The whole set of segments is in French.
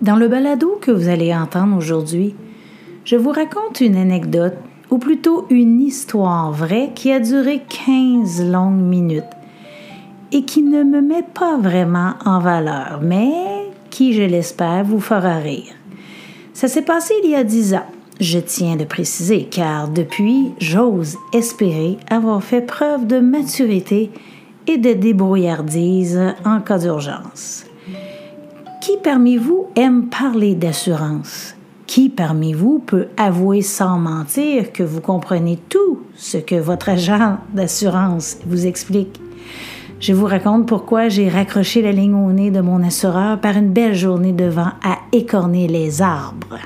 Dans le balado que vous allez entendre aujourd'hui, je vous raconte une anecdote, ou plutôt une histoire vraie qui a duré 15 longues minutes et qui ne me met pas vraiment en valeur, mais qui, je l'espère, vous fera rire. Ça s'est passé il y a 10 ans. Je tiens de préciser, car depuis, j'ose espérer avoir fait preuve de maturité et de débrouillardise en cas d'urgence. Qui parmi vous aime parler d'assurance? Qui parmi vous peut avouer sans mentir que vous comprenez tout ce que votre agent d'assurance vous explique? Je vous raconte pourquoi j'ai raccroché la ligne au nez de mon assureur par une belle journée de vent à écorner les arbres.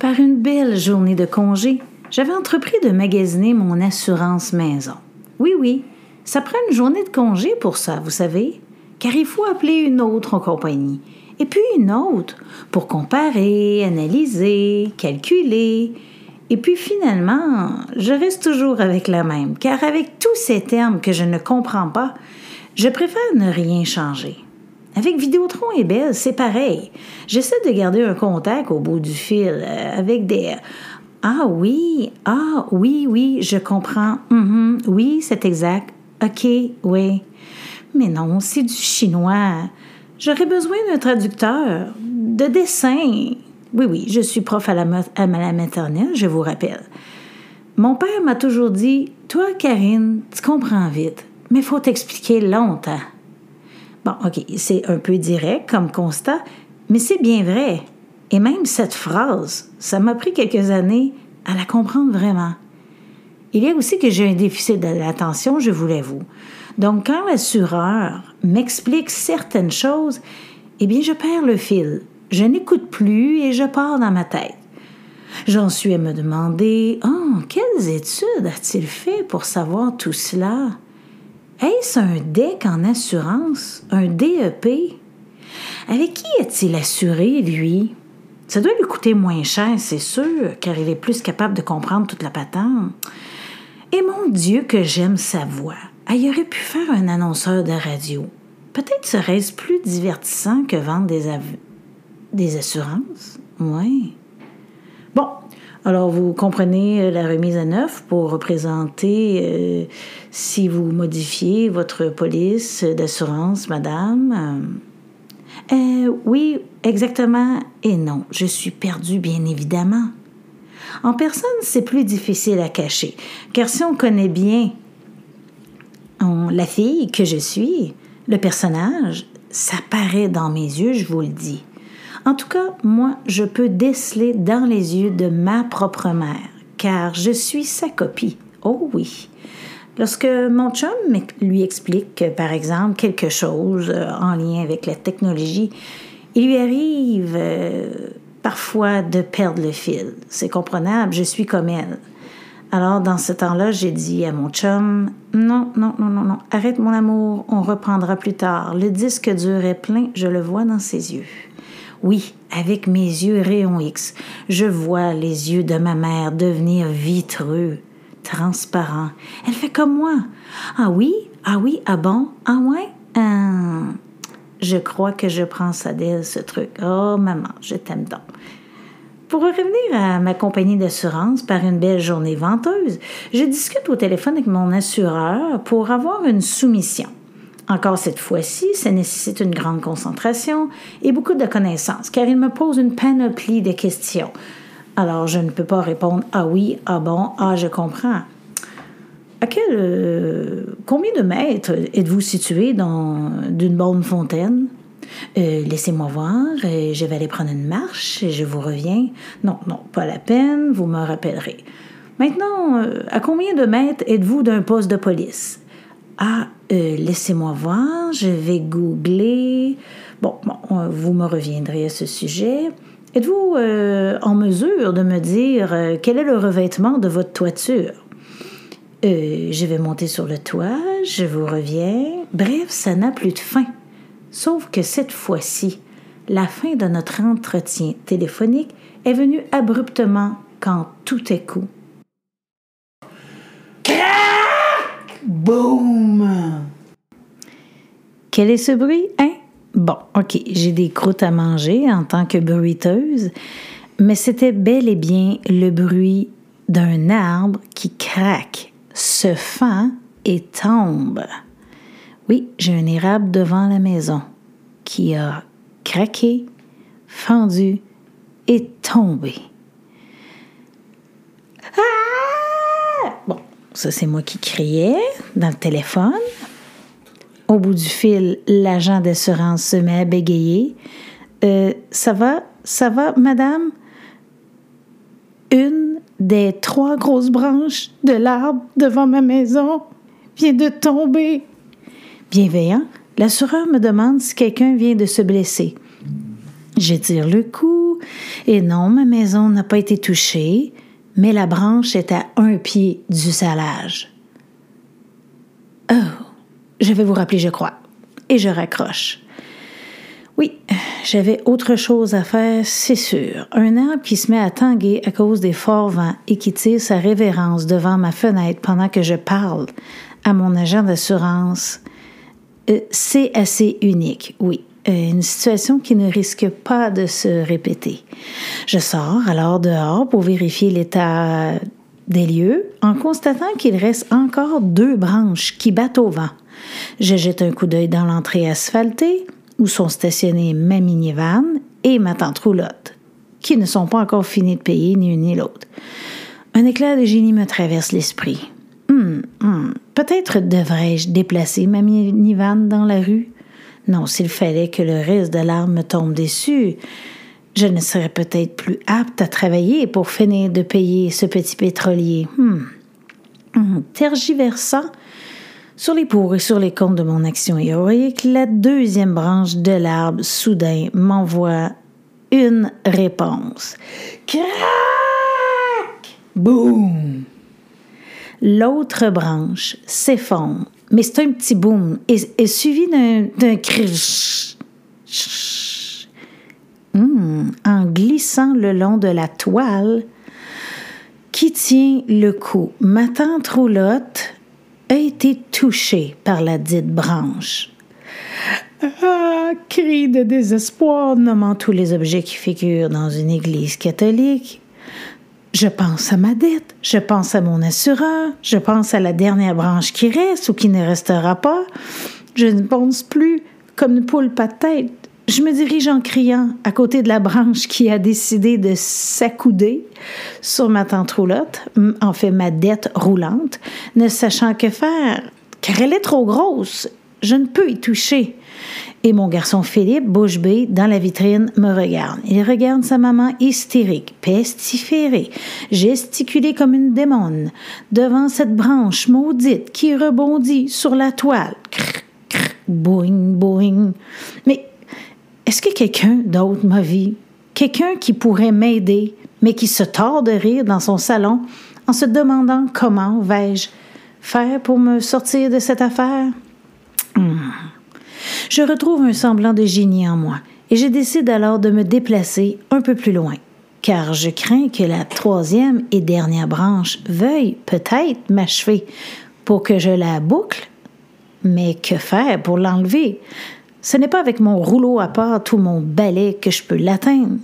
Par une belle journée de congé, j'avais entrepris de magasiner mon assurance maison. Oui, oui, ça prend une journée de congé pour ça, vous savez, car il faut appeler une autre compagnie, et puis une autre, pour comparer, analyser, calculer. Et puis finalement, je reste toujours avec la même, car avec tous ces termes que je ne comprends pas, je préfère ne rien changer. Avec Vidéotron et Belle, c'est pareil. J'essaie de garder un contact au bout du fil euh, avec des Ah oui, ah oui, oui, je comprends. Mhm, oui, c'est exact. OK, oui. Mais non, c'est du chinois. J'aurais besoin d'un traducteur, de dessin. Oui, oui, je suis prof à la, à maternelle, je vous rappelle. Mon père m'a toujours dit Toi, Karine, tu comprends vite, mais faut t'expliquer longtemps. Bon, OK, c'est un peu direct comme constat, mais c'est bien vrai. Et même cette phrase, ça m'a pris quelques années à la comprendre vraiment. Il y a aussi que j'ai un déficit de l'attention, je vous l'avoue. Donc, quand l'assureur m'explique certaines choses, eh bien, je perds le fil. Je n'écoute plus et je pars dans ma tête. J'en suis à me demander, oh, quelles études a-t-il fait pour savoir tout cela? Est-ce un DEC en assurance? Un DEP? Avec qui est-il assuré, lui? Ça doit lui coûter moins cher, c'est sûr, car il est plus capable de comprendre toute la patente. Et mon Dieu, que j'aime sa voix. il aurait pu faire un annonceur de radio. Peut-être serait-ce plus divertissant que vendre des, des assurances? Oui. Bon, alors, vous comprenez euh, la remise à neuf pour représenter euh, si vous modifiez votre police d'assurance, madame. Euh, oui, exactement. Et non, je suis perdue, bien évidemment. En personne, c'est plus difficile à cacher, car si on connaît bien la fille que je suis, le personnage, ça paraît dans mes yeux, je vous le dis. En tout cas, moi, je peux déceler dans les yeux de ma propre mère, car je suis sa copie. Oh oui. Lorsque mon chum lui explique, par exemple, quelque chose euh, en lien avec la technologie, il lui arrive euh, parfois de perdre le fil. C'est comprenable, je suis comme elle. Alors, dans ce temps-là, j'ai dit à mon chum Non, non, non, non, non, arrête mon amour, on reprendra plus tard. Le disque dur est plein, je le vois dans ses yeux. Oui, avec mes yeux rayons X, je vois les yeux de ma mère devenir vitreux, transparents. Elle fait comme moi. Ah oui, ah oui, ah bon, ah ouais, euh, je crois que je prends ça d'elle, ce truc. Oh, maman, je t'aime donc. Pour revenir à ma compagnie d'assurance par une belle journée venteuse, je discute au téléphone avec mon assureur pour avoir une soumission. Encore cette fois-ci, ça nécessite une grande concentration et beaucoup de connaissances, car il me pose une panoplie de questions. Alors, je ne peux pas répondre ah oui, ah bon, ah je comprends. À quel euh, combien de mètres êtes-vous situé dans d'une bonne fontaine? Euh, Laissez-moi voir, euh, je vais aller prendre une marche et je vous reviens. Non, non, pas la peine, vous me rappellerez. Maintenant, à combien de mètres êtes-vous d'un poste de police? Ah, laissez-moi voir, je vais googler. Bon, vous me reviendrez à ce sujet. Êtes-vous euh, en mesure de me dire euh, quel est le revêtement de votre toiture? je vais monter sur le toit, je vous reviens. Bref, ça n'a plus de fin. Sauf que cette fois-ci, la fin de notre entretien téléphonique est venue abruptement quand tout est coup. Boum! Quel est ce bruit, hein? Bon, OK, j'ai des croûtes à manger en tant que bruiteuse, mais c'était bel et bien le bruit d'un arbre qui craque, se fend et tombe. Oui, j'ai un érable devant la maison qui a craqué, fendu et tombé. Ah! Bon, ça c'est moi qui criais dans le téléphone. Au bout du fil, l'agent d'assurance se met à bégayer. Euh, ça va, ça va, madame? Une des trois grosses branches de l'arbre devant ma maison vient de tomber. Bienveillant, l'assureur me demande si quelqu'un vient de se blesser. J'étire le cou et non, ma maison n'a pas été touchée, mais la branche est à un pied du salage. Oh, je vais vous rappeler, je crois. Et je raccroche. Oui, j'avais autre chose à faire, c'est sûr. Un arbre qui se met à tanguer à cause des forts vents et qui tire sa révérence devant ma fenêtre pendant que je parle à mon agent d'assurance, euh, c'est assez unique, oui. Euh, une situation qui ne risque pas de se répéter. Je sors alors dehors pour vérifier l'état des lieux en constatant qu'il reste encore deux branches qui battent au vent. Je jette un coup d'œil dans l'entrée asphaltée où sont stationnés ma minivan et ma tante roulotte, qui ne sont pas encore finis de payer ni une ni l'autre. Un éclair de génie me traverse l'esprit. Hum, hum, peut-être devrais-je déplacer ma minivan dans la rue? Non, s'il fallait que le reste de l'arme me tombe dessus, je ne serais peut-être plus apte à travailler pour finir de payer ce petit pétrolier. Hum. hum tergiversant, sur les pour et sur les contre de mon action héroïque, la deuxième branche de l'arbre soudain m'envoie une réponse. Crac! Boum! L'autre branche s'effondre, mais c'est un petit boom, et, suivi d'un cri hmm, en glissant le long de la toile qui tient le cou. Ma tante roulotte a été touché par la dite branche. Ah, cri de désespoir nommant tous les objets qui figurent dans une église catholique. Je pense à ma dette, je pense à mon assureur, je pense à la dernière branche qui reste ou qui ne restera pas. Je ne pense plus comme une poule pas de tête. Je me dirige en criant à côté de la branche qui a décidé de s'accouder sur ma tente roulotte, en fait ma dette roulante, ne sachant que faire, car elle est trop grosse. Je ne peux y toucher. Et mon garçon Philippe, bouche bée, dans la vitrine, me regarde. Il regarde sa maman hystérique, pestiférée, gesticulée comme une démone, devant cette branche maudite qui rebondit sur la toile. boing, boing. Mais est-ce que quelqu'un d'autre m'a vu? Quelqu'un qui pourrait m'aider, mais qui se tord de rire dans son salon en se demandant comment vais-je faire pour me sortir de cette affaire? Hmm. Je retrouve un semblant de génie en moi et je décide alors de me déplacer un peu plus loin, car je crains que la troisième et dernière branche veuille peut-être m'achever pour que je la boucle. Mais que faire pour l'enlever? Ce n'est pas avec mon rouleau à part ou mon balai que je peux l'atteindre.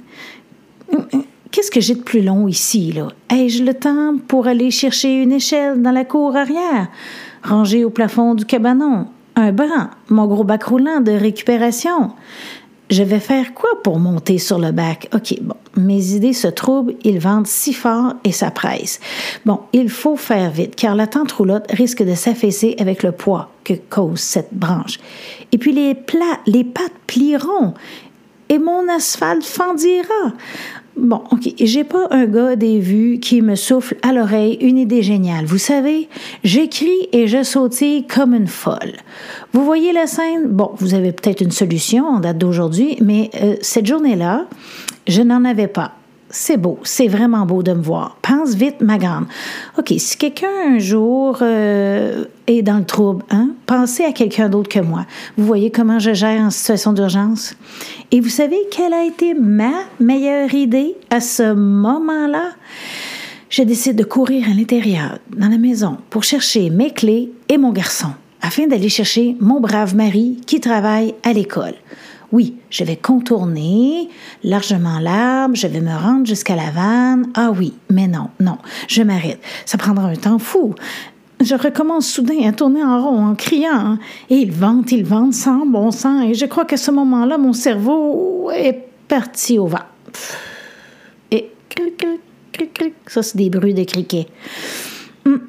Qu'est-ce que j'ai de plus long ici, là? Ai-je le temps pour aller chercher une échelle dans la cour arrière, ranger au plafond du cabanon, un bras, mon gros bac roulant de récupération? Je vais faire quoi pour monter sur le bac? OK, bon, mes idées se troublent, ils vendent si fort et ça presse. Bon, il faut faire vite, car la tente roulotte risque de s'affaisser avec le poids que cause cette branche. Et puis les plats, les pattes plieront et mon asphalte fendira. Bon, OK, j'ai pas un gars des vues qui me souffle à l'oreille une idée géniale. Vous savez, j'écris et je sautille comme une folle. Vous voyez la scène? Bon, vous avez peut-être une solution en date d'aujourd'hui, mais euh, cette journée-là, je n'en avais pas. C'est beau, c'est vraiment beau de me voir. Pense vite, ma grande. OK, si quelqu'un un jour euh, est dans le trouble, hein, pensez à quelqu'un d'autre que moi. Vous voyez comment je gère en situation d'urgence? Et vous savez quelle a été ma meilleure idée à ce moment-là? je décide de courir à l'intérieur, dans la maison, pour chercher mes clés et mon garçon, afin d'aller chercher mon brave mari qui travaille à l'école. Oui, je vais contourner largement l'arbre, je vais me rendre jusqu'à la vanne. Ah oui, mais non, non, je m'arrête. Ça prendra un temps fou. Je recommence soudain à tourner en rond en criant. Et il vente, il vente sans bon sens. Et je crois qu'à ce moment-là, mon cerveau est parti au vent. Et ça, c'est des bruits de criquets. Hum.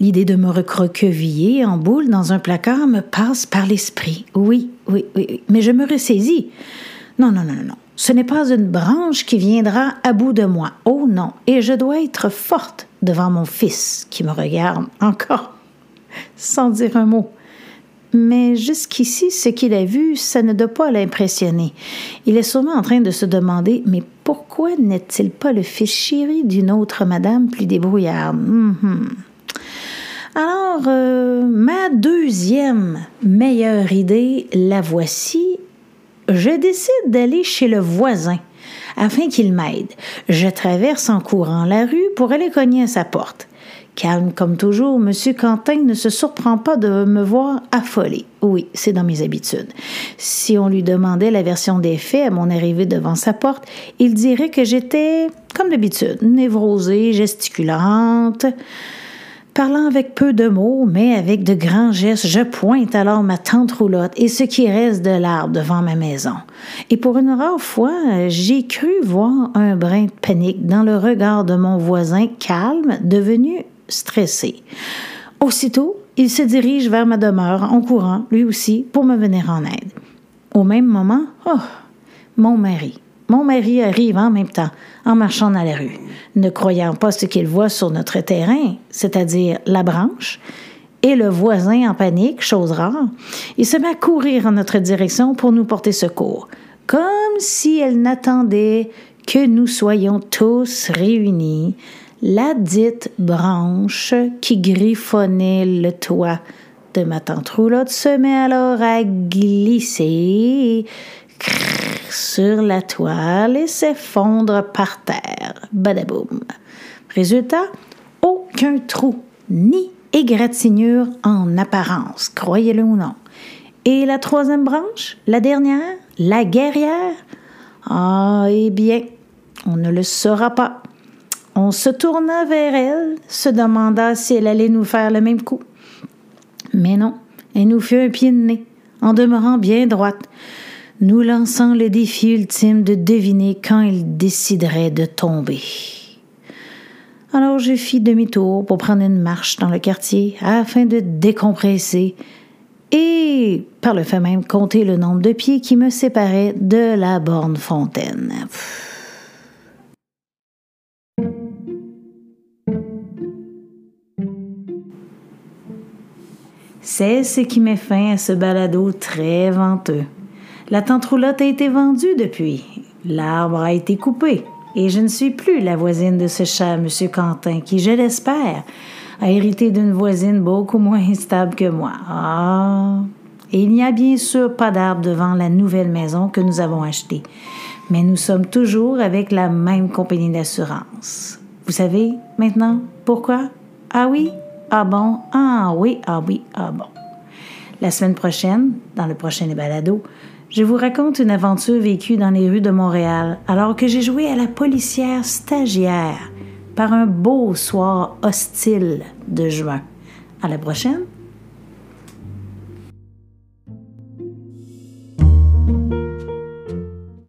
L'idée de me recroqueviller en boule dans un placard me passe par l'esprit. Oui, oui, oui, mais je me ressaisis. Non, non, non, non. Ce n'est pas une branche qui viendra à bout de moi. Oh non. Et je dois être forte devant mon fils qui me regarde encore sans dire un mot. Mais jusqu'ici, ce qu'il a vu, ça ne doit pas l'impressionner. Il est sûrement en train de se demander Mais pourquoi n'est-il pas le fils chéri d'une autre madame plus débrouillarde? Mhm. Alors, euh, ma deuxième meilleure idée, la voici. Je décide d'aller chez le voisin afin qu'il m'aide. Je traverse en courant la rue pour aller cogner à sa porte. Calme comme toujours, M. Quentin ne se surprend pas de me voir affolée. Oui, c'est dans mes habitudes. Si on lui demandait la version des faits à mon arrivée devant sa porte, il dirait que j'étais, comme d'habitude, névrosée, gesticulante. Parlant avec peu de mots, mais avec de grands gestes, je pointe alors ma tante roulotte et ce qui reste de l'arbre devant ma maison. Et pour une rare fois, j'ai cru voir un brin de panique dans le regard de mon voisin calme, devenu stressé. Aussitôt, il se dirige vers ma demeure en courant, lui aussi, pour me venir en aide. Au même moment, oh, mon mari. Mon mari arrive en même temps, en marchant dans la rue, ne croyant pas ce qu'il voit sur notre terrain, c'est-à-dire la branche, et le voisin en panique, chose rare, il se met à courir en notre direction pour nous porter secours, comme si elle n'attendait que nous soyons tous réunis. La dite branche qui griffonnait le toit de ma tante roulotte se met alors à glisser sur la toile et s'effondre par terre. Badaboum. Résultat, aucun trou, ni égratignure en apparence, croyez-le ou non. Et la troisième branche, la dernière, la guerrière, ah, eh bien, on ne le saura pas. On se tourna vers elle, se demanda si elle allait nous faire le même coup. Mais non, elle nous fit un pied de nez, en demeurant bien droite, nous lançant le défi ultime de deviner quand il déciderait de tomber. Alors je fis demi-tour pour prendre une marche dans le quartier afin de décompresser et, par le fait même, compter le nombre de pieds qui me séparaient de la borne fontaine. C'est ce qui met fin à ce balado très venteux. La tente roulotte a été vendue depuis. L'arbre a été coupé. Et je ne suis plus la voisine de ce chat, M. Quentin, qui, je l'espère, a hérité d'une voisine beaucoup moins stable que moi. Ah! Et il n'y a bien sûr pas d'arbre devant la nouvelle maison que nous avons achetée. Mais nous sommes toujours avec la même compagnie d'assurance. Vous savez maintenant pourquoi? Ah oui? Ah bon? Ah oui, ah oui, ah bon. La semaine prochaine, dans le prochain balado, je vous raconte une aventure vécue dans les rues de Montréal alors que j'ai joué à la policière stagiaire par un beau soir hostile de juin. À la prochaine!